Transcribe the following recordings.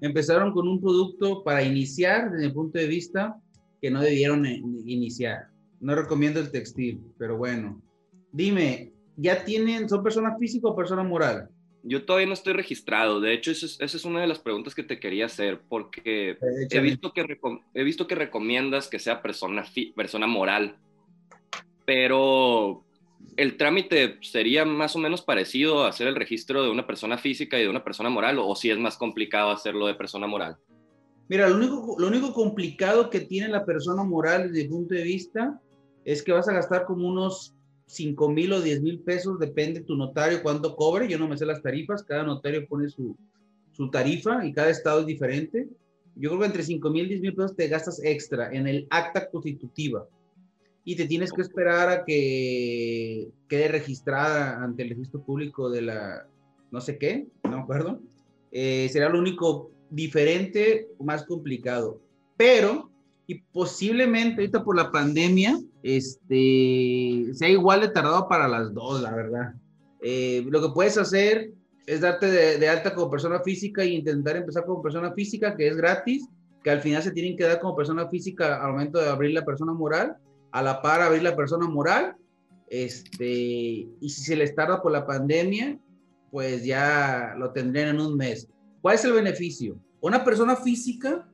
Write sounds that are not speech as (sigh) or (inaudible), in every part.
empezaron con un producto para iniciar desde mi punto de vista que no debieron eh, iniciar. No recomiendo el textil, pero bueno. Dime, ¿ya tienen, son persona física o persona moral? Yo todavía no estoy registrado. De hecho, esa es, una de las preguntas que te quería hacer, porque he visto, que he visto que recomiendas que sea persona, persona moral, pero el trámite sería más o menos parecido a hacer el registro de una persona física y de una persona moral, o si es más complicado hacerlo de persona moral. Mira, lo único, complicado que tiene la persona moral desde mi punto de vista es que vas a gastar como unos 5 mil o 10 mil pesos, depende tu notario cuánto cobre. Yo no me sé las tarifas, cada notario pone su, su tarifa y cada estado es diferente. Yo creo que entre 5 mil y 10 mil pesos te gastas extra en el acta constitutiva y te tienes que esperar a que quede registrada ante el registro público de la no sé qué, no acuerdo. Eh, será lo único diferente, más complicado. Pero, y posiblemente ahorita por la pandemia, este, sea igual de tardado para las dos, la verdad. Eh, lo que puedes hacer es darte de, de, alta como persona física e intentar empezar como persona física, que es gratis, que al final se tienen que dar como persona física al momento de abrir la persona moral a la par abrir la persona moral, este, y si se les tarda por la pandemia, pues ya lo tendrían en un mes. ¿Cuál es el beneficio? Una persona física,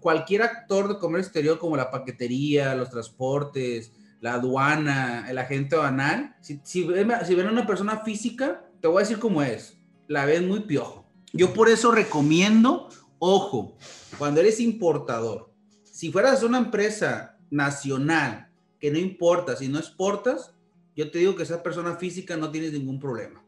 cualquier actor de comercio exterior como la paquetería, los transportes, la aduana, el agente aduanal, si, si, si ven a una persona física, te voy a decir cómo es, la ven muy piojo. Yo por eso recomiendo, ojo, cuando eres importador, si fueras una empresa nacional, que no importa, si no exportas, yo te digo que esa persona física no tienes ningún problema.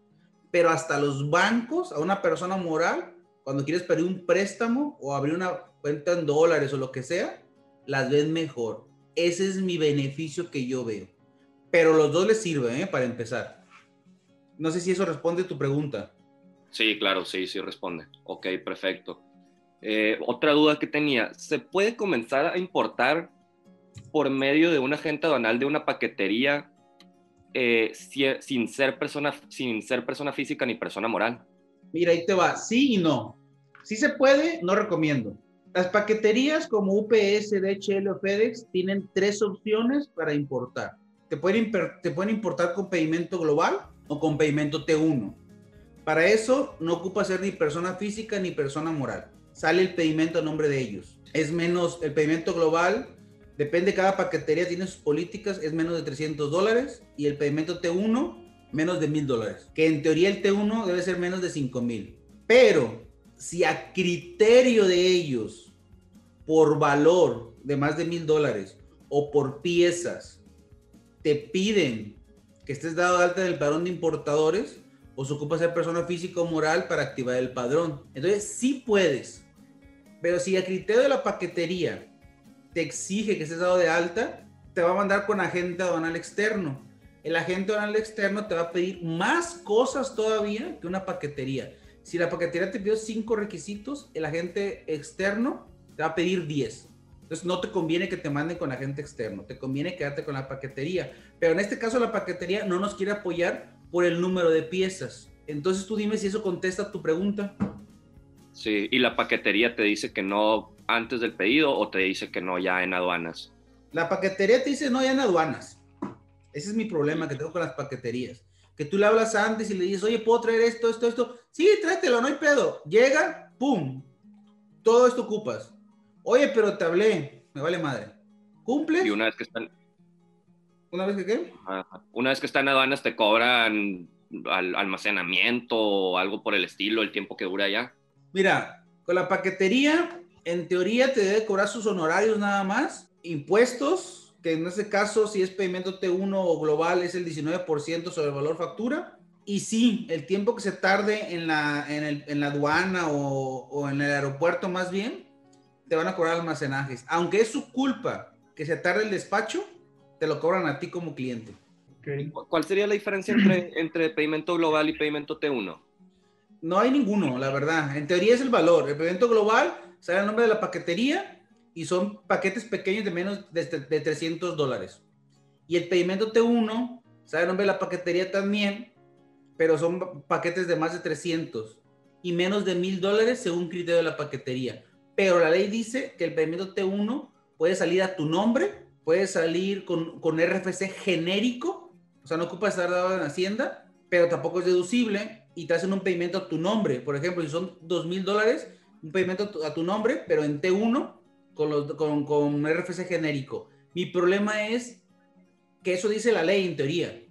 Pero hasta los bancos, a una persona moral, cuando quieres pedir un préstamo o abrir una cuenta en dólares o lo que sea, las ven mejor. Ese es mi beneficio que yo veo. Pero los dos les sirven, ¿eh? Para empezar. No sé si eso responde a tu pregunta. Sí, claro, sí, sí responde. Ok, perfecto. Eh, otra duda que tenía, ¿se puede comenzar a importar por medio de un agente aduanal de una paquetería eh, sin, ser persona, sin ser persona física ni persona moral? Mira, ahí te va, sí y no. Si se puede, no recomiendo. Las paqueterías como UPS, DHL o FedEx tienen tres opciones para importar. Te pueden, te pueden importar con pedimento global o con pedimento T1. Para eso no ocupa ser ni persona física ni persona moral. Sale el pedimento a nombre de ellos. Es menos, el pedimento global Depende, cada paquetería tiene sus políticas, es menos de 300 dólares y el pedimento T1 menos de 1000 dólares. Que en teoría el T1 debe ser menos de 5000. Pero si a criterio de ellos, por valor de más de 1000 dólares o por piezas, te piden que estés dado de alta en el padrón de importadores, o se ocupa ser persona física o moral para activar el padrón. Entonces sí puedes. Pero si a criterio de la paquetería te exige que estés dado de alta, te va a mandar con agente aduanal externo. El agente aduanal externo te va a pedir más cosas todavía que una paquetería. Si la paquetería te pidió cinco requisitos, el agente externo te va a pedir 10. Entonces no te conviene que te manden con agente externo, te conviene quedarte con la paquetería. Pero en este caso la paquetería no nos quiere apoyar por el número de piezas. Entonces tú dime si eso contesta tu pregunta. Sí, y la paquetería te dice que no antes del pedido o te dice que no ya en aduanas? La paquetería te dice no ya en aduanas. Ese es mi problema que tengo con las paqueterías. Que tú le hablas antes y le dices, oye, ¿puedo traer esto, esto, esto? Sí, tráetelo, no hay pedo. Llega, pum, todo esto ocupas. Oye, pero te hablé, me vale madre. ¿Cumple? Y una vez que están... ¿Una vez que qué? Una vez que están en aduanas te cobran almacenamiento o algo por el estilo, el tiempo que dura ya. Mira, con la paquetería en teoría te debe cobrar sus honorarios nada más, impuestos, que en este caso si es pedimento T1 o global es el 19% sobre el valor factura. Y sí, el tiempo que se tarde en la, en, la aduana o, o, en el aeropuerto más bien, te van a cobrar almacenajes. Aunque es su culpa que se tarde el despacho, te lo cobran a ti como cliente. ¿Cuál sería la diferencia entre, entre pedimento global y pedimento T1? No hay ninguno, la verdad. En teoría es el valor. El pedimento global sale el nombre de la paquetería y son paquetes pequeños de menos de, de 300 dólares. Y el pedimento T1 sale el nombre de la paquetería también, pero son paquetes de más de 300. y menos de mil dólares según criterio de la paquetería. Pero la ley dice que el pedimento T1 puede salir a tu nombre, puede salir con, con RFC genérico, o sea, no ocupa estar dado en Hacienda, pero tampoco es deducible y te hacen un pedimento a tu nombre. Por ejemplo, si son dos mil dólares, un pedimento a tu nombre, pero en T1 con, los, con, con RFC genérico. Mi problema es que eso dice la ley en teoría,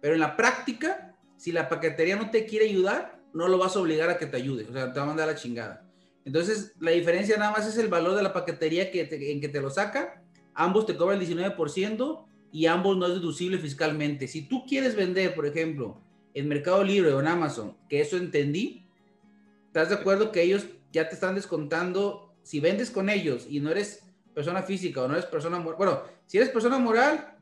pero en la práctica, si la paquetería no te quiere ayudar, no lo vas a obligar a que te ayude, o sea, te va a mandar la chingada. Entonces, la diferencia nada más es el valor de la paquetería que en que te lo saca. Ambos te cobran el 19% y ambos no es deducible fiscalmente. Si tú quieres vender, por ejemplo, en Mercado Libre o en Amazon, que eso entendí, ¿estás de acuerdo que ellos ya te están descontando? Si vendes con ellos y no eres persona física o no eres persona moral, bueno, si eres persona moral,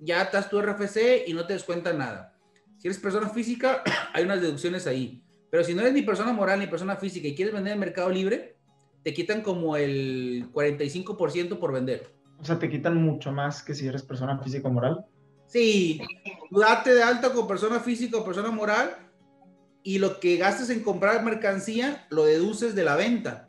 ya estás tu RFC y no te descuenta nada. Si eres persona física, (coughs) hay unas deducciones ahí. Pero si no eres ni persona moral ni persona física y quieres vender en Mercado Libre, te quitan como el 45% por vender. O sea, te quitan mucho más que si eres persona física o moral. Sí, date de alta con persona física o persona moral y lo que gastes en comprar mercancía lo deduces de la venta.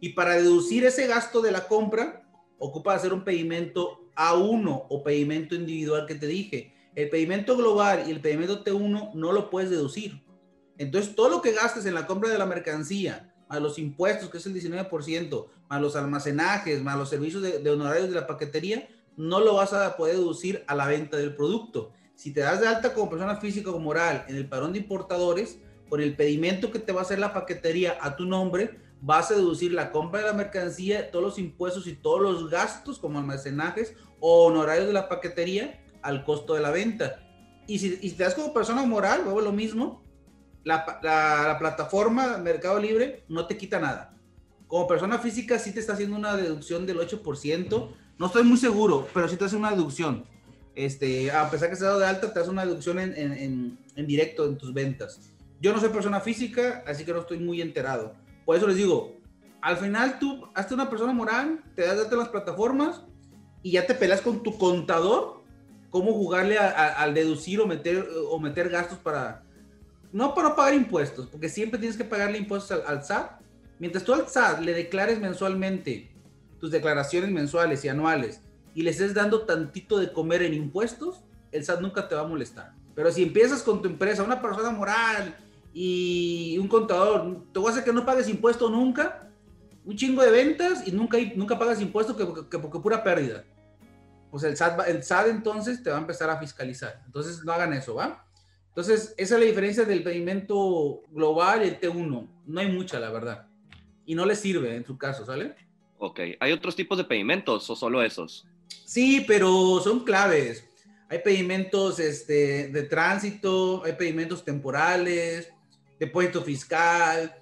Y para deducir ese gasto de la compra, ocupa hacer un pedimento A1 o pedimento individual que te dije. El pedimento global y el pedimento T1 no lo puedes deducir. Entonces, todo lo que gastes en la compra de la mercancía, a los impuestos, que es el 19%, a los almacenajes, más los servicios de, honorarios de la paquetería, no lo vas a poder deducir a la venta del producto. Si te das de alta como persona física o moral en el padrón de importadores, por el pedimento que te va a hacer la paquetería a tu nombre, vas a deducir la compra de la mercancía, todos los impuestos y todos los gastos como almacenajes o honorarios de la paquetería al costo de la venta. Y si, te das como persona moral, luego lo mismo, la, la, plataforma Mercado Libre no te quita nada. Como persona física sí te está haciendo una deducción del 8%. No estoy muy seguro, pero sí te hace una deducción. Este, a pesar que se ha dado de alta, te hace una deducción en, en, en, directo en tus ventas. Yo no soy persona física, así que no estoy muy enterado. Por eso les digo, al final tú hazte una persona moral, te das de las plataformas y ya te peleas con tu contador cómo jugarle al deducir o meter, o meter gastos para, no para pagar impuestos, porque siempre tienes que pagarle impuestos al, SAT. Mientras tú al SAT le declares mensualmente tus declaraciones mensuales y anuales y le estés dando tantito de comer en impuestos, el SAT nunca te va a molestar. Pero si empiezas con tu empresa, una persona moral y un contador, te voy a hacer que no pagues impuestos nunca, un chingo de ventas y nunca, nunca pagas impuestos que, que, porque pura pérdida. Pues el SAT, el SAT entonces te va a empezar a fiscalizar. Entonces no hagan eso, ¿va? Entonces, esa es la diferencia del pedimento global y el T1. No hay mucha, la verdad. Y no le sirve en su caso, ¿sale? Ok. ¿Hay otros tipos de pedimentos o solo esos? Sí, pero son claves. Hay pedimentos este, de tránsito, hay pedimentos temporales, depósito fiscal.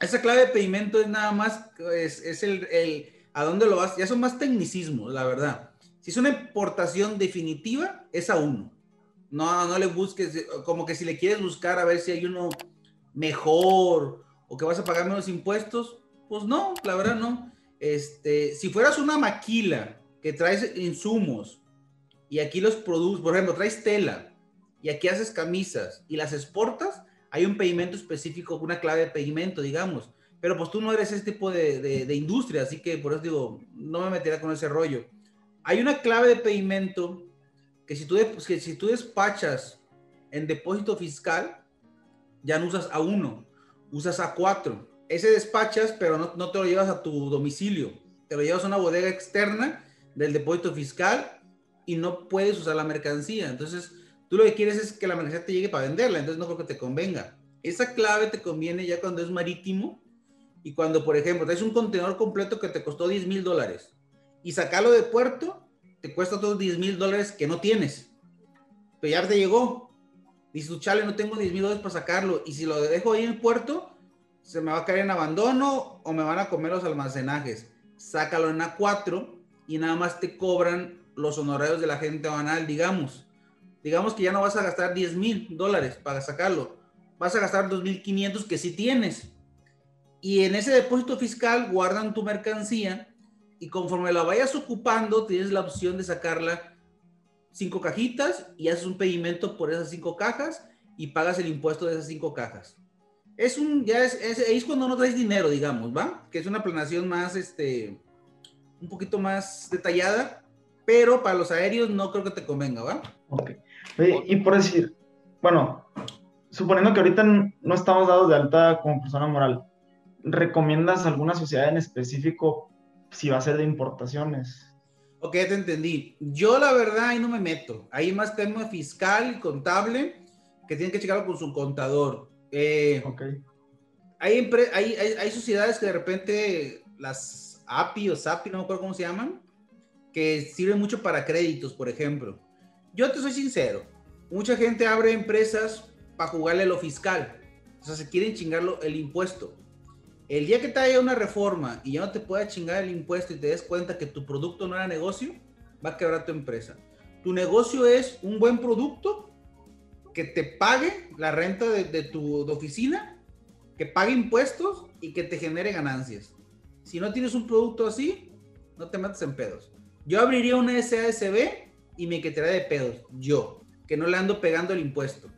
Esa clave de pedimento es nada más, es, es el, el, a dónde lo vas. Ya son más tecnicismos, la verdad. Si es una importación definitiva, es a uno no, no le busques, como que si le quieres buscar a ver si hay uno mejor o que vas a pagar menos impuestos, pues no, la verdad no. Este, si fueras una maquila que traes insumos y aquí los produces, por ejemplo, traes tela y aquí haces camisas y las exportas, hay un pedimento específico, una clave de pedimento, digamos. Pero pues tú no eres ese tipo de, industria, así que por eso digo, no me metería con ese rollo. Hay una clave de pedimento que si tú, que si tú despachas en depósito fiscal, ya no usas A1, usas A4. Ese despachas, pero no, no te lo llevas a tu domicilio, te lo llevas a una bodega externa del depósito fiscal y no puedes usar la mercancía. Entonces, tú lo que quieres es que la mercancía te llegue para venderla, entonces no creo que te convenga. Esa clave te conviene ya cuando es marítimo y cuando, por ejemplo, traes un contenedor completo que te costó 10 mil dólares y sacarlo de puerto te cuesta todos 10 mil dólares que no tienes. Pero ya te llegó. Dices, chale, no tengo 10 mil dólares para sacarlo. Y si lo dejo ahí en el puerto, se me va a caer en abandono o me van a comer los almacenajes. Sácalo en A4 y nada más te cobran los honorarios de la gente banal, digamos. Digamos que ya no vas a gastar 10 mil dólares para sacarlo. Vas a gastar 2.500 que sí tienes. Y en ese depósito fiscal guardan tu mercancía y conforme la vayas ocupando, tienes la opción de sacarla cinco cajitas y haces un pedimento por esas cinco cajas y pagas el impuesto de esas cinco cajas. Es un, ya es, es, cuando no traes dinero, digamos, ¿va? Que es una planeación más, este, un poquito más detallada, pero para los aéreos no creo que te convenga, ¿va? Ok. Y, por decir, bueno, suponiendo que ahorita no estamos dados de alta como persona moral, ¿recomiendas alguna sociedad en específico si va a ser de importaciones? Ok, te entendí. Yo la verdad ahí no me meto. Hay más tema fiscal y contable que tienen que checarlo con su contador. Eh, hay, hay, hay, sociedades que de repente las API o SAPI, no me acuerdo cómo se llaman, que sirven mucho para créditos, por ejemplo. Yo te soy sincero, mucha gente abre empresas para jugarle lo fiscal. O sea, se quieren chingarlo el impuesto. El día que te haya una reforma y ya no te pueda chingar el impuesto y te des cuenta que tu producto no era negocio, va a quebrar tu empresa. Tu negocio es un buen producto que te pague la renta de, tu oficina, que pague impuestos y que te genere ganancias. Si no tienes un producto así, no te mates en pedos. Yo abriría una SASB y me quedaría de pedos. Yo, que no le ando pegando el impuesto.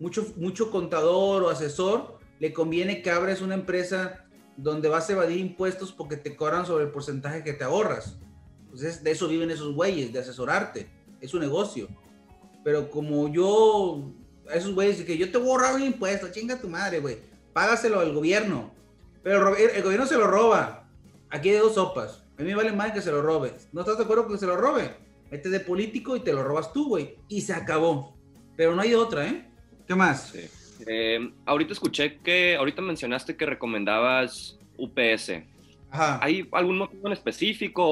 Mucho, mucho contador o asesor le conviene que abres una empresa donde vas a evadir impuestos porque te cobran sobre el porcentaje que te ahorras. Entonces, de eso viven esos güeyes, de asesorarte. Es un negocio. Pero como yo, a esos güeyes que yo te voy a ahorrar un impuesto, chinga tu madre, güey. Págaselo al gobierno. Pero el, gobierno se lo roba. Aquí hay dos sopas. A mí me vale más que se lo robe. ¿No estás de acuerdo con que se lo robe? Mete de político y te lo robas tú, güey. Y se acabó. Pero no hay otra, ¿eh? ¿Qué más? Eh, ahorita escuché que, ahorita mencionaste que recomendabas UPS. ¿Hay algún motivo en específico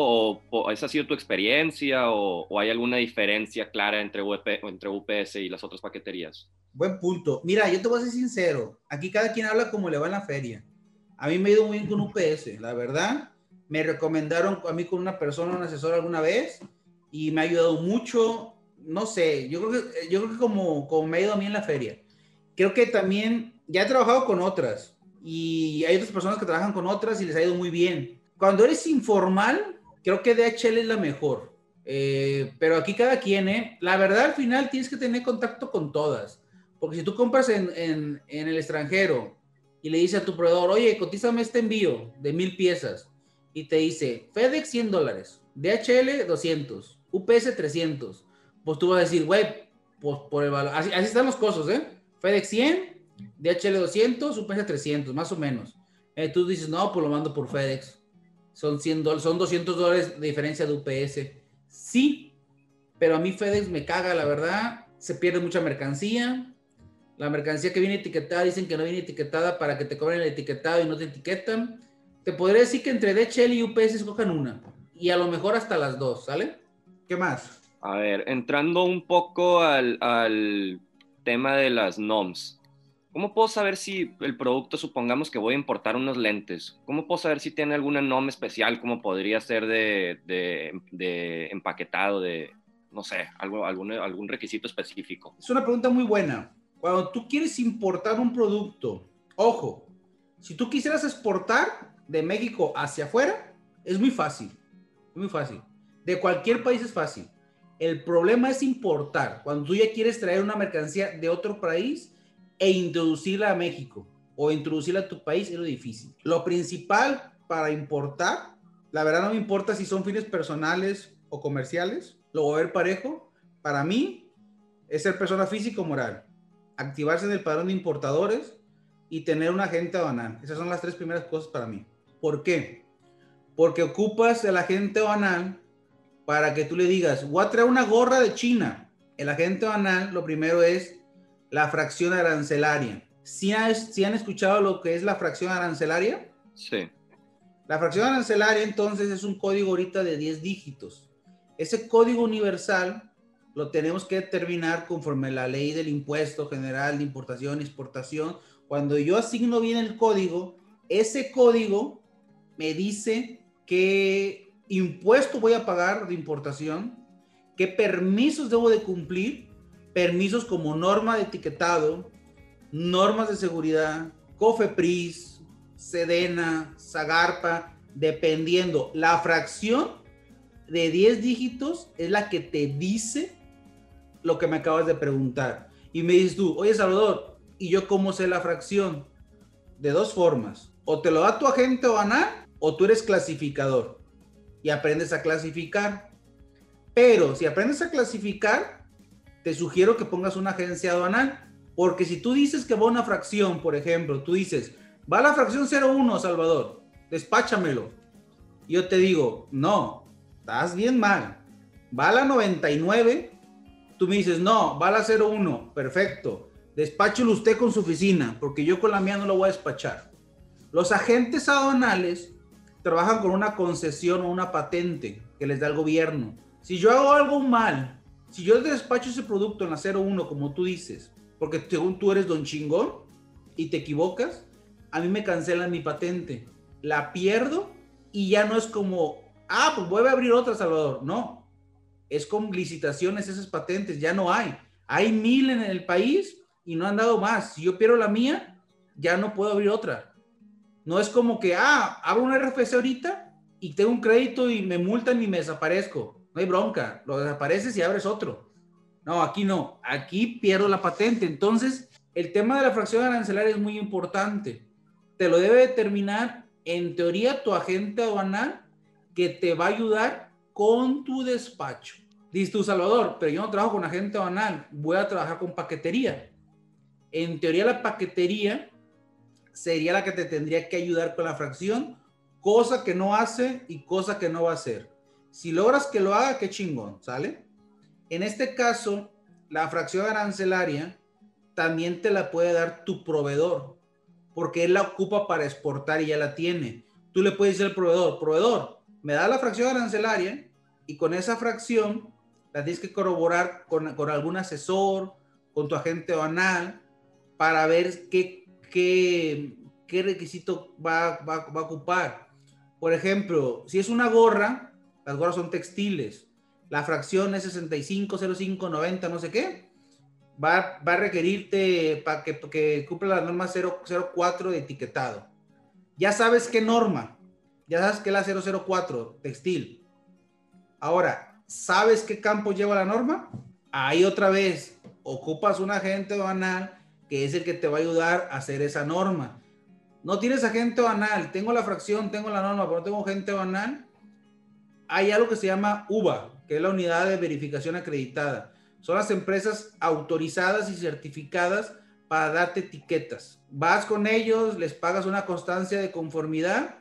o, esa ha sido tu experiencia o, hay alguna diferencia clara entre, entre UPS y las otras paqueterías? Buen punto. Mira, yo te voy a ser sincero. Aquí cada quien habla como le va en la feria. A mí me ha ido muy bien con UPS, la verdad. Me recomendaron a mí con una persona, un asesor alguna vez y me ha ayudado mucho. No sé, yo creo que, yo creo que como, como me ha ido a mí en la feria. Creo que también ya he trabajado con otras y hay otras personas que trabajan con otras y les ha ido muy bien. Cuando eres informal, creo que DHL es la mejor. Eh, pero aquí cada quien, ¿eh? La verdad, al final tienes que tener contacto con todas. Porque si tú compras en, en, el extranjero y le dices a tu proveedor, oye, cotízame este envío de mil piezas, y te dice, FedEx 100 dólares, DHL 200, UPS 300, pues tú vas a decir, güey, pues por el valor, así, así están los costos, ¿eh? FedEx 100, DHL 200, UPS 300, más o menos. Eh, tú dices, no, pues lo mando por FedEx. Son, 100 son 200 dólares de diferencia de UPS. Sí, pero a mí FedEx me caga, la verdad. Se pierde mucha mercancía. La mercancía que viene etiquetada dicen que no viene etiquetada para que te cobren el etiquetado y no te etiquetan. Te podría decir que entre DHL y UPS escojan una. Y a lo mejor hasta las dos, ¿sale? ¿Qué más? A ver, entrando un poco al, al tema de las NOMS. ¿Cómo puedo saber si el producto, supongamos que voy a importar unos lentes, cómo puedo saber si tiene alguna norma especial, como podría ser de, de, empaquetado, de, no sé, algo, algún, algún requisito específico? Es una pregunta muy buena. Cuando tú quieres importar un producto, ojo, si tú quisieras exportar de México hacia afuera, es muy fácil, muy fácil. De cualquier país es fácil. El problema es importar. Cuando tú ya quieres traer una mercancía de otro país, e introducirla a México o introducirla a tu país es lo difícil. Lo principal para importar, la verdad no me importa si son fines personales o comerciales, lo voy a ver parejo. Para mí es ser persona física o moral, activarse en el padrón de importadores y tener un agente aduanal. Esas son las tres primeras cosas para mí. ¿Por qué? Porque ocupas el agente aduanal para que tú le digas, voy a traer una gorra de China. El agente aduanal lo primero es la fracción arancelaria. ¿Sí, han escuchado lo que es la fracción arancelaria? Sí. La fracción arancelaria entonces es un código ahorita de 10 dígitos. Ese código universal lo tenemos que determinar conforme la ley del impuesto general de importación y exportación. Cuando yo asigno bien el código, ese código me dice qué impuesto voy a pagar de importación, qué permisos debo de cumplir permisos como norma de etiquetado, normas de seguridad, COFEPRIS, SEDENA, SAGARPA, dependiendo. La fracción de 10 dígitos es la que te dice lo que me acabas de preguntar. Y me dices tú, oye Salvador, ¿y yo cómo sé la fracción? de dos formas. O te lo da tu agente aduanal o tú eres clasificador y aprendes a clasificar. Pero si aprendes a clasificar, te sugiero que pongas una agencia aduanal. Porque si tú dices que va una fracción, por ejemplo, tú dices, va la fracción 01, Salvador, despáchamelo. Yo te digo, no, estás bien mal. Va la 99, tú me dices, no, va la 01, perfecto. Despáchelo usted con su oficina, porque yo con la mía no lo voy a despachar. Los agentes aduanales trabajan con una concesión o una patente que les da el gobierno. Si yo hago algo mal, si yo despacho ese producto en la 01, como tú dices, porque según tú eres don chingón y te equivocas, a mí me cancelan mi patente. La pierdo y ya no es como, ah, pues voy a abrir otra, Salvador. No, es con licitaciones esas patentes, ya no hay. Hay mil en el país y no han dado más. Si yo pierdo la mía, ya no puedo abrir otra. No es como que, ah, abro un RFC ahorita y tengo un crédito y me multan y me desaparezco. No hay bronca, lo desapareces y abres otro. No, aquí no, aquí pierdo la patente. Entonces, el tema de la fracción arancelaria es muy importante. Te lo debe determinar, en teoría, tu agente aduanal que te va a ayudar con tu despacho. Dices tú, Salvador, pero yo no trabajo con agente aduanal, voy a trabajar con paquetería. En teoría, la paquetería sería la que te tendría que ayudar con la fracción, cosa que no hace y cosa que no va a hacer. Si logras que lo haga, qué chingón, ¿sale? En este caso, la fracción arancelaria también te la puede dar tu proveedor, porque él la ocupa para exportar y ya la tiene. Tú le puedes decir al proveedor, proveedor, me da la fracción arancelaria y con esa fracción la tienes que corroborar con, con algún asesor, con tu agente aduanal, para ver qué, qué, qué requisito va, va, va, a ocupar. Por ejemplo, si es una gorra, las gorras son textiles, la fracción es 65, 05, 90, no sé qué, va, va a requerirte para que, que cumpla la norma 004 de etiquetado. Ya sabes qué norma, ya sabes que es la 004, textil. Ahora, ¿sabes qué campo lleva la norma? Ahí otra vez, ocupas un agente aduanal que es el que te va a ayudar a hacer esa norma. No tienes agente banal, tengo la fracción, tengo la norma, pero no tengo agente banal. Hay algo que se llama UVA, que es la unidad de verificación acreditada. Son las empresas autorizadas y certificadas para darte etiquetas. Vas con ellos, les pagas una constancia de conformidad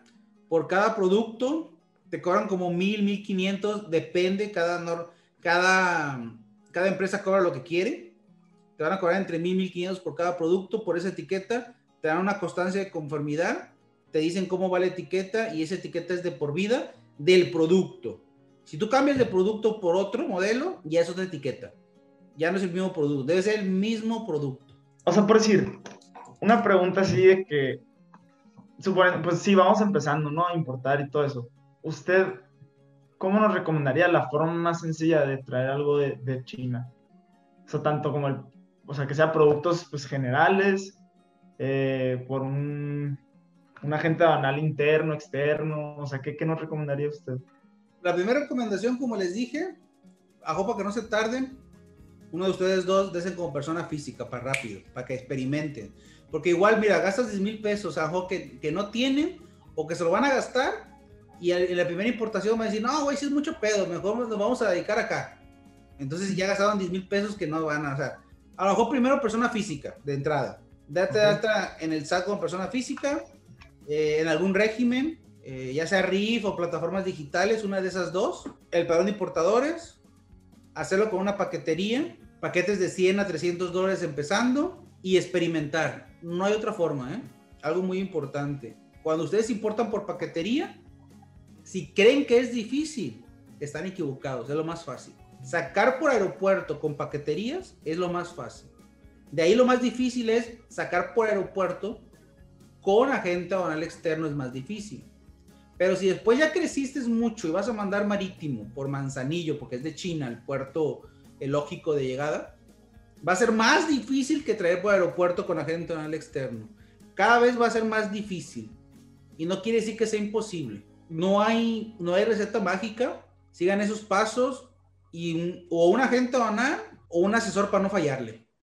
por cada producto, te cobran como mil, mil quinientos, depende, cada, cada, cada empresa cobra lo que quiere te van a cobrar entre 1.000 y 1.500 por cada producto, por esa etiqueta, te dan una constancia de conformidad, te dicen cómo va la etiqueta y esa etiqueta es de por vida del producto. Si tú cambias de producto por otro modelo, ya es otra etiqueta. Ya no es el mismo producto, debe ser el mismo producto. O sea, por decir, una pregunta así de que, suponen, pues sí, vamos empezando, ¿no? A importar y todo eso. ¿Usted cómo nos recomendaría la forma más sencilla de traer algo de, China? O sea, tanto como el o sea, que sea productos pues, generales, eh, por un, un, agente banal interno, externo, o sea, ¿qué, ¿qué, nos recomendaría usted? La primera recomendación, como les dije, a para que no se tarden, uno de ustedes dos desen como persona física para rápido, para que experimenten. Porque igual, mira, gastas 10 mil pesos, a que, que no tienen o que se lo van a gastar y en la primera importación van a decir, no, güey, si es mucho pedo, mejor nos vamos a dedicar acá. Entonces ya gastaron 10 mil pesos que no van a, o sea, a lo mejor primero persona física, de entrada. Date data en el SAT como persona física, eh, en algún régimen, eh, ya sea RIF o plataformas digitales, una de esas dos. El padrón de importadores, hacerlo con una paquetería, paquetes de 100 a 300 dólares empezando y experimentar. No hay otra forma, ¿eh? Algo muy importante. Cuando ustedes importan por paquetería, si creen que es difícil, están equivocados, es lo más fácil. Sacar por aeropuerto con paqueterías es lo más fácil. De ahí lo más difícil es sacar por aeropuerto con agente aduanal externo es más difícil. Pero si después ya creciste mucho y vas a mandar marítimo por Manzanillo, porque es de China, el puerto lógico de llegada, va a ser más difícil que traer por aeropuerto con agente aduanal externo. Cada vez va a ser más difícil. Y no quiere decir que sea imposible. No hay, no hay receta mágica. Sigan esos pasos y o un agente banal o un asesor para no fallarle.